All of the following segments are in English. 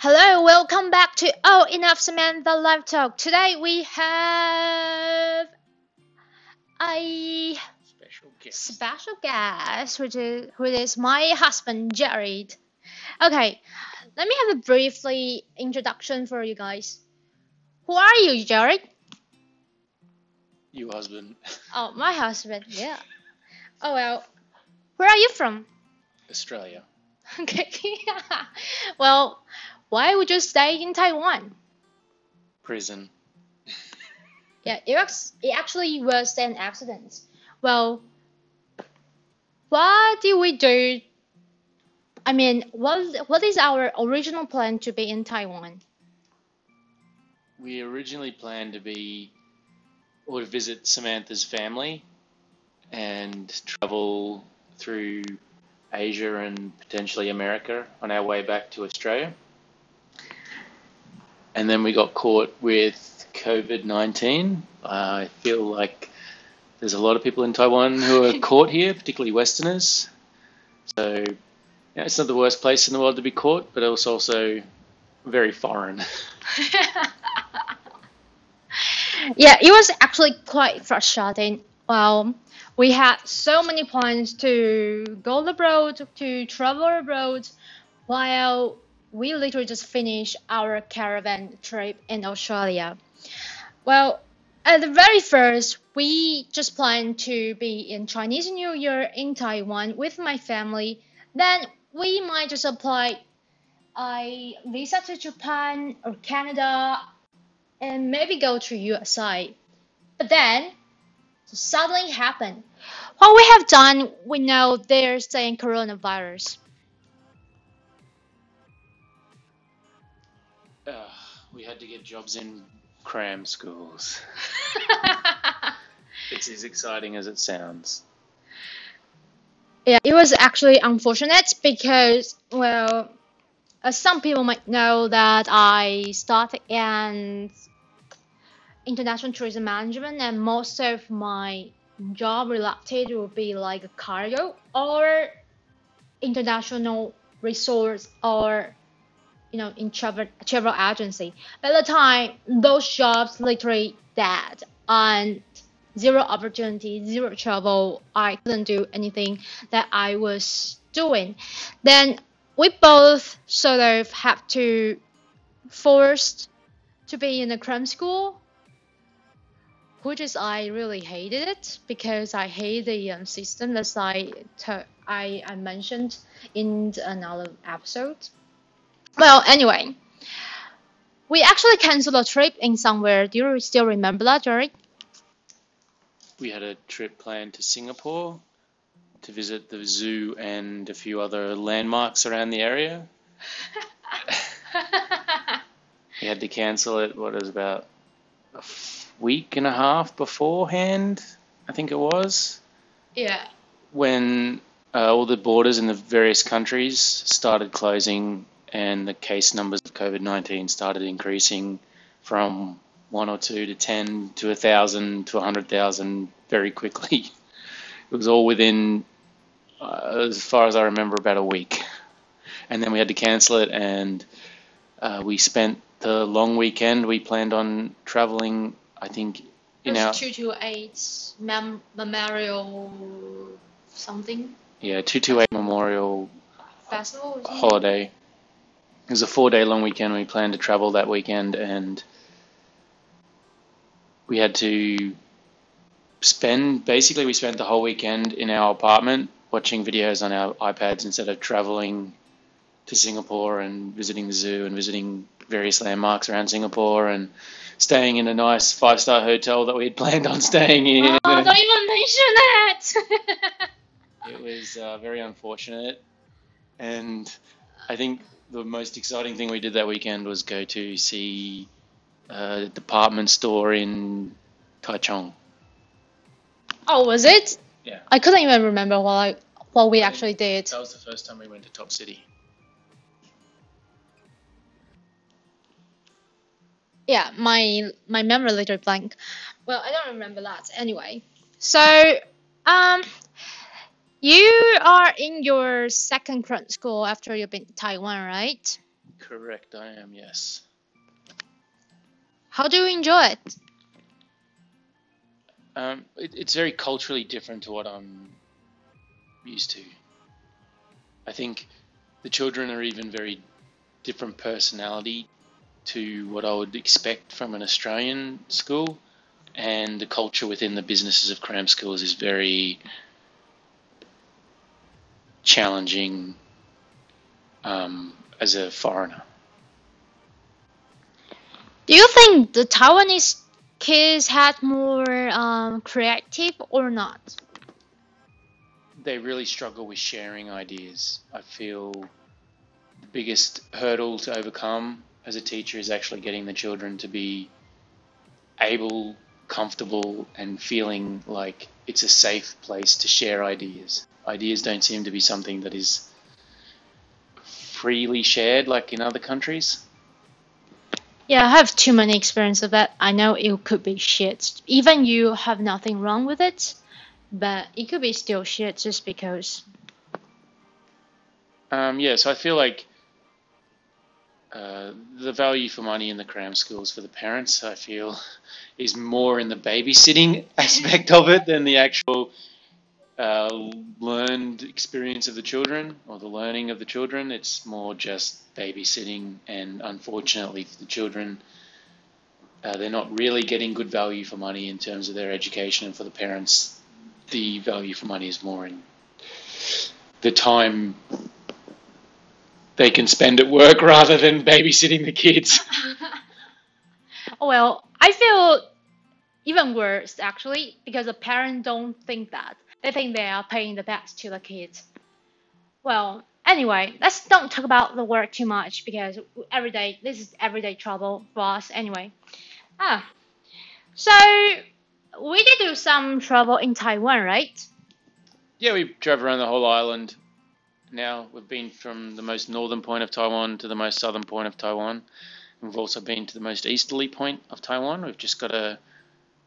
Hello, welcome back to Oh Enough Samantha Live Talk. Today we have a Special guest. special guest, which is who is my husband Jarred. Okay, let me have a briefly introduction for you guys. Who are you, Jarred? You husband. Oh, my husband. Yeah. Oh well, where are you from? Australia. Okay. well, why would you stay in Taiwan? Prison. Yeah, it, was, it actually was an accident. Well, what did we do? I mean, what what is our original plan to be in Taiwan? We originally planned to be or to visit Samantha's family and travel through Asia and potentially America on our way back to Australia. And then we got caught with COVID 19. I feel like there's a lot of people in Taiwan who are caught here, particularly Westerners. So, yeah, it's not the worst place in the world to be caught, but it's also very foreign. yeah, it was actually quite frustrating. Well, we had so many plans to go abroad, to travel abroad, while we literally just finished our caravan trip in Australia. Well, at the very first, we just planned to be in Chinese New Year in Taiwan with my family. Then we might just apply a visa to Japan or Canada and maybe go to USA. But then suddenly happened. What we have done, we know they're saying coronavirus. Uh, we had to get jobs in cram schools. It's as exciting as it sounds. yeah, it was actually unfortunate because, well, as some people might know that I started in international tourism management and most of my job related will be like cargo or international resource or you know in travel travel agency. By the time those jobs literally dead and zero opportunity, zero travel, I couldn't do anything that I was doing. Then we both sort of have to forced to be in a cram school which is I really hated it because I hate the um, system as I, I I mentioned in another episode. Well, anyway, we actually canceled a trip in somewhere. Do you still remember that, Jerry? We had a trip planned to Singapore to visit the zoo and a few other landmarks around the area. We had to cancel it, what is about a week and a half beforehand, I think it was, yeah. when uh, all the borders in the various countries started closing and the case numbers of COVID 19 started increasing from one or two to 10 to a thousand to a hundred thousand very quickly. It was all within, uh, as far as I remember, about a week. And then we had to cancel it, and uh, we spent the long weekend. We planned on traveling, I think, in our two two eight mem- memorial something yeah 228 Memorial festival. holiday. It was a four day long weekend. We planned to travel that weekend and we had to spend basically we spent the whole weekend in our apartment watching videos on our iPads instead of traveling to Singapore and visiting the zoo and visiting various landmarks around Singapore and staying in a nice five star hotel that we had planned on staying in. Oh, don't even mention that. It was uh, very unfortunate, and I think the most exciting thing we did that weekend was go to see a department store in Taichung. oh, was it? Yeah. I couldn't even remember what I what we actually did. That was the first time we went to Top City. Yeah, my my memory little blank. Well, I don't remember that anyway. So, um, you are in your second cram school after you've been to Taiwan, right? Correct, I am, yes. How do you enjoy it? Um, it, it's very culturally different to what I'm used to. I think the children are even very different personality to what I would expect from an Australian school, and the culture within the businesses of cram schools is very challenging um, as a foreigner. Do you think the Taiwanese kids had more um, creative or not? They really struggle with sharing ideas. I feel the biggest hurdle to overcome as a teacher is actually getting the children to be able, comfortable, and feeling like it's a safe place to share ideas. Ideas don't seem to be something that is freely shared like in other countries. Yeah, I have too many experience of that. I know it could be shit. Even you have nothing wrong with it, but it could be still shit just because. Um, yeah, so I feel like uh, the value for money in the cram schools for the parents, I feel, is more in the babysitting aspect of it than the actual uh, learned experience of the children or the learning of the children. It's more just babysitting, and unfortunately for the children, uh, they're not really getting good value for money in terms of their education, and for the parents, the value for money is more in the time they can spend at work rather than babysitting the kids. well, I feel even worse actually because the parents don't think that they think they are paying the best to the kids. Well, anyway, let's don't talk about the work too much because every day this is everyday trouble for us anyway. Ah, so we did do some travel in Taiwan, right? Yeah, we drove around the whole island. Now we've been from the most northern point of Taiwan to the most southern point of Taiwan. We've also been to the most easterly point of Taiwan. We've just got to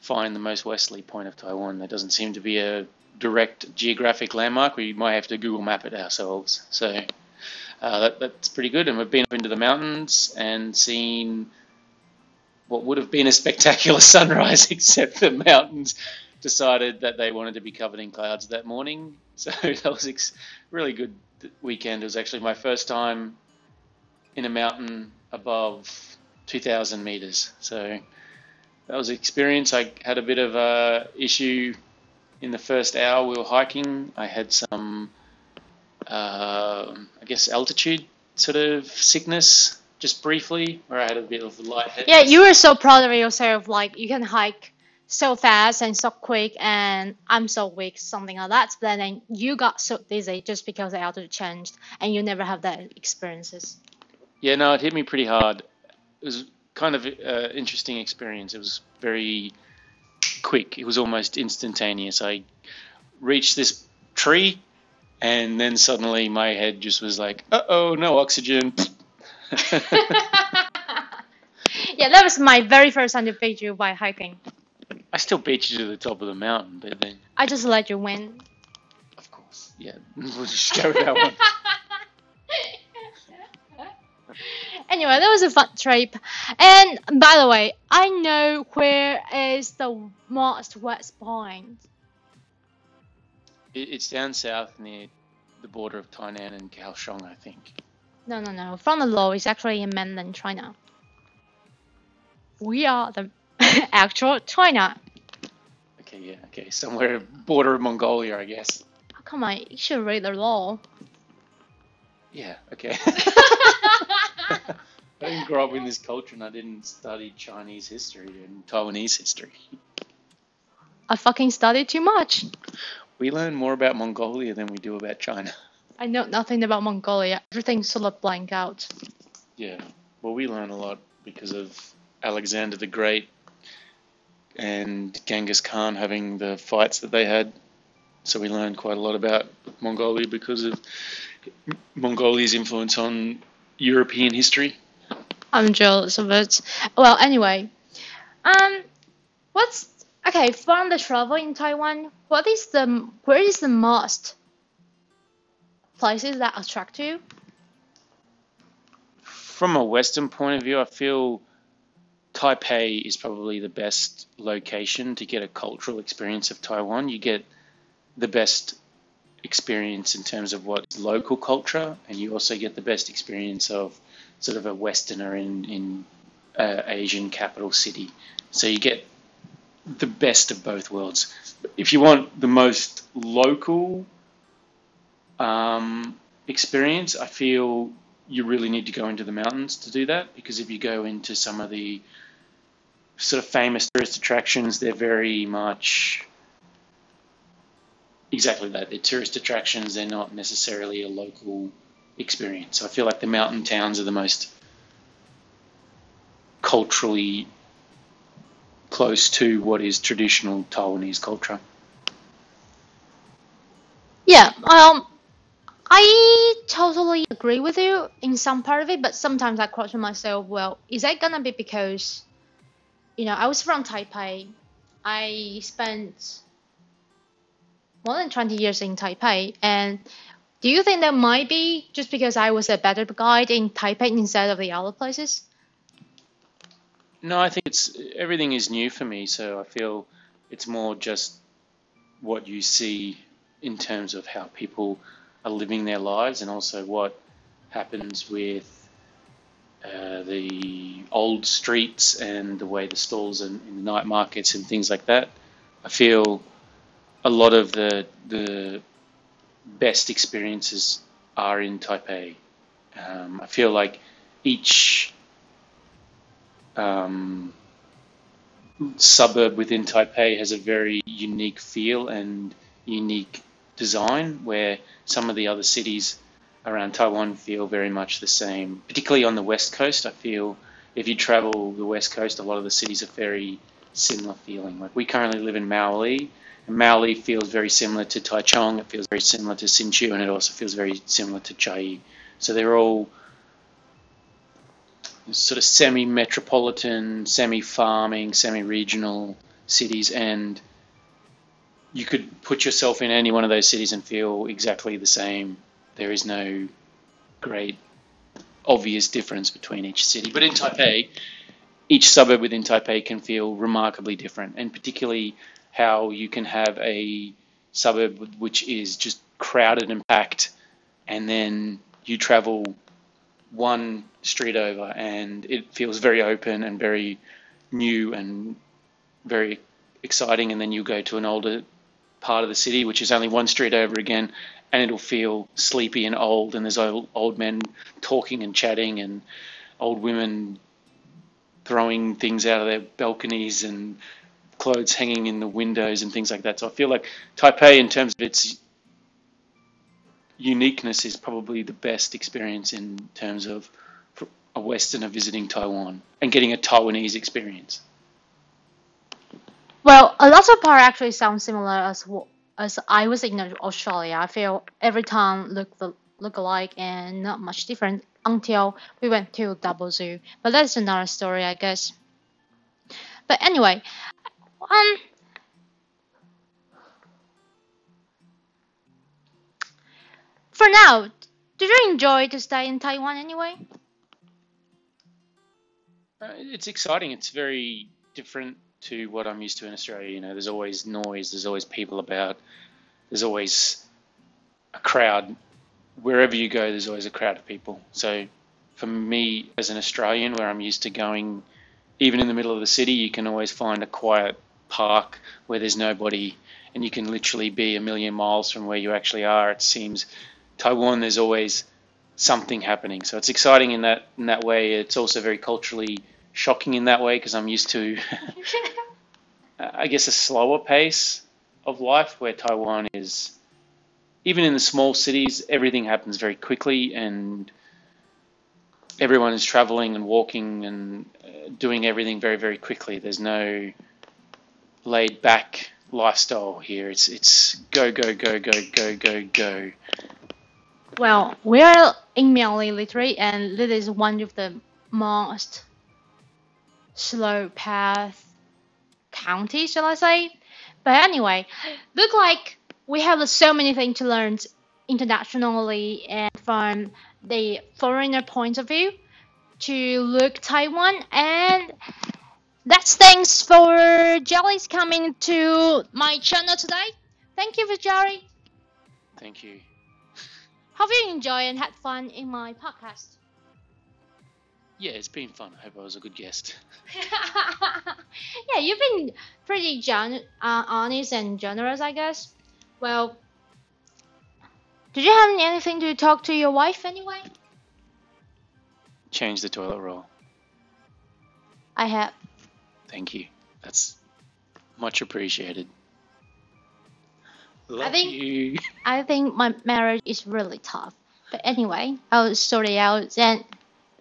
find the most westerly point of Taiwan. There doesn't seem to be a direct geographic landmark. We might have to Google map it ourselves. So uh, that, that's pretty good. And we've been up into the mountains and seen what would have been a spectacular sunrise, except the mountains decided that they wanted to be covered in clouds that morning. So that was ex- really good weekend. It was actually my first time in a mountain above 2,000 meters. So that was an experience. I had a bit of a issue in the first hour we were hiking, I had some, uh, I guess, altitude sort of sickness just briefly, where I had a bit of lightheadedness. Yeah, you were so proud of yourself. Like you can hike so fast and so quick, and I'm so weak, something like that. But then you got so dizzy just because the altitude changed, and you never have that experiences. Yeah, no, it hit me pretty hard. It was kind of an uh, interesting experience. It was very quick. It was almost instantaneous. I reached this tree, and then suddenly my head just was like, "Uh oh, no oxygen." yeah, that was my very first time to beat you by hiking. I still beat you to the top of the mountain, but then. I just let you win. Of course, yeah. We'll just go with that one. anyway, that was a fun trip. And by the way, I know where is the most west point. It's down south near the border of Tainan and Kaohsiung, I think. No, no, no. From the law, it's actually in mainland China. We are the actual China. Okay, yeah, okay. Somewhere border of Mongolia, I guess. Oh, come on, you should read the law. Yeah, okay. I didn't grow up in this culture and I didn't study Chinese history and Taiwanese history. I fucking studied too much. We learn more about Mongolia than we do about China. I know nothing about Mongolia. Everything's sort of blank out. Yeah, well, we learn a lot because of Alexander the Great and Genghis Khan having the fights that they had. So we learned quite a lot about Mongolia because of Mongolia's influence on European history. I'm jealous of it. Well, anyway, um, what's okay from the travel in Taiwan? What is the where is the most places that attract you? from a Western point of view, I feel Taipei is probably the best location to get a cultural experience of Taiwan. You get the best experience in terms of what's local culture, and you also get the best experience of sort of a Westerner in in uh, Asian capital city. So you get the best of both worlds. If you want the most local um, experience, I feel you really need to go into the mountains to do that because if you go into some of the sort of famous tourist attractions, they're very much exactly that. They're tourist attractions, they're not necessarily a local experience. I feel like the mountain towns are the most culturally close to what is traditional Taiwanese culture. Yeah, um, I totally agree with you in some part of it, but sometimes I question myself, well, is that gonna be because, you know, I was from Taipei, I spent more than 20 years in Taipei, and do you think that might be just because I was a better guide in Taipei instead of the other places? No, I think it's everything is new for me, so I feel it's more just what you see in terms of how people are living their lives and also what happens with uh, the old streets and the way the stalls and in the night markets and things like that. I feel a lot of the the best experiences are in Taipei. Um, I feel like each um, suburb within Taipei has a very unique feel and unique design, where some of the other cities around Taiwan feel very much the same. Particularly on the west coast, I feel if you travel the west coast, a lot of the cities are very similar feeling. Like we currently live in Miaoli, and Miaoli feels very similar to Taichung. It feels very similar to Hsinchu, and it also feels very similar to Chiayi. So they're all sort of semi-metropolitan, semi-farming, semi-regional cities, and you could put yourself in any one of those cities and feel exactly the same. There is no great obvious difference between each city. But in Taipei, each suburb within Taipei can feel remarkably different, and particularly how you can have a suburb which is just crowded and packed, and then you travel one street over and it feels very open and very new and very exciting and then you go to an older part of the city which is only one street over again and it'll feel sleepy and old and there's old, old men talking and chatting and old women throwing things out of their balconies and clothes hanging in the windows and things like that so i feel like taipei in terms of its uniqueness is probably the best experience in terms of a Westerner visiting Taiwan and getting a Taiwanese experience. Well, a lot of part actually sounds similar as as I was in Australia. I feel every town look look alike and not much different until we went to Dubbo Zoo. But that's another story, I guess. But anyway, um, For now, did you enjoy to stay in Taiwan anyway? Uh, it's exciting. It's very different to what I'm used to in Australia. You know, there's always noise, there's always people about, there's always a crowd. Wherever you go, there's always a crowd of people. So for me as an Australian, where I'm used to going, even in the middle of the city, you can always find a quiet park where there's nobody and you can literally be a million miles from where you actually are. It seems Taiwan, there's always something happening. So it's exciting in that in that way. It's also very culturally shocking in that way because I'm used to, I guess, a slower pace of life where Taiwan is. Even in the small cities, everything happens very quickly, and everyone is traveling and walking and uh, doing everything very, very quickly. There's no laid back lifestyle here. It's it's go go go go go go go. Well, we are in Miaoli literally, and this is one of the most slow path counties, shall I say? But anyway, look like we have so many things to learn internationally and from the foreigner point of view. to Look Taiwan, and that's thanks for Jolly's coming to my channel today. Thank you for Jelly. Thank you. Hope you enjoyed and had fun in my podcast. Yeah, it's been fun. I hope I was a good guest. yeah, you've been pretty gen- uh, honest and generous, I guess. Well, did you have anything to talk to your wife anyway? Change the toilet roll. I have. Thank you. That's much appreciated. Love think- you. I think my marriage is really tough. But anyway, I'll sort it out. And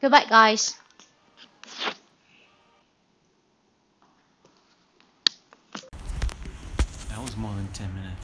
goodbye, guys.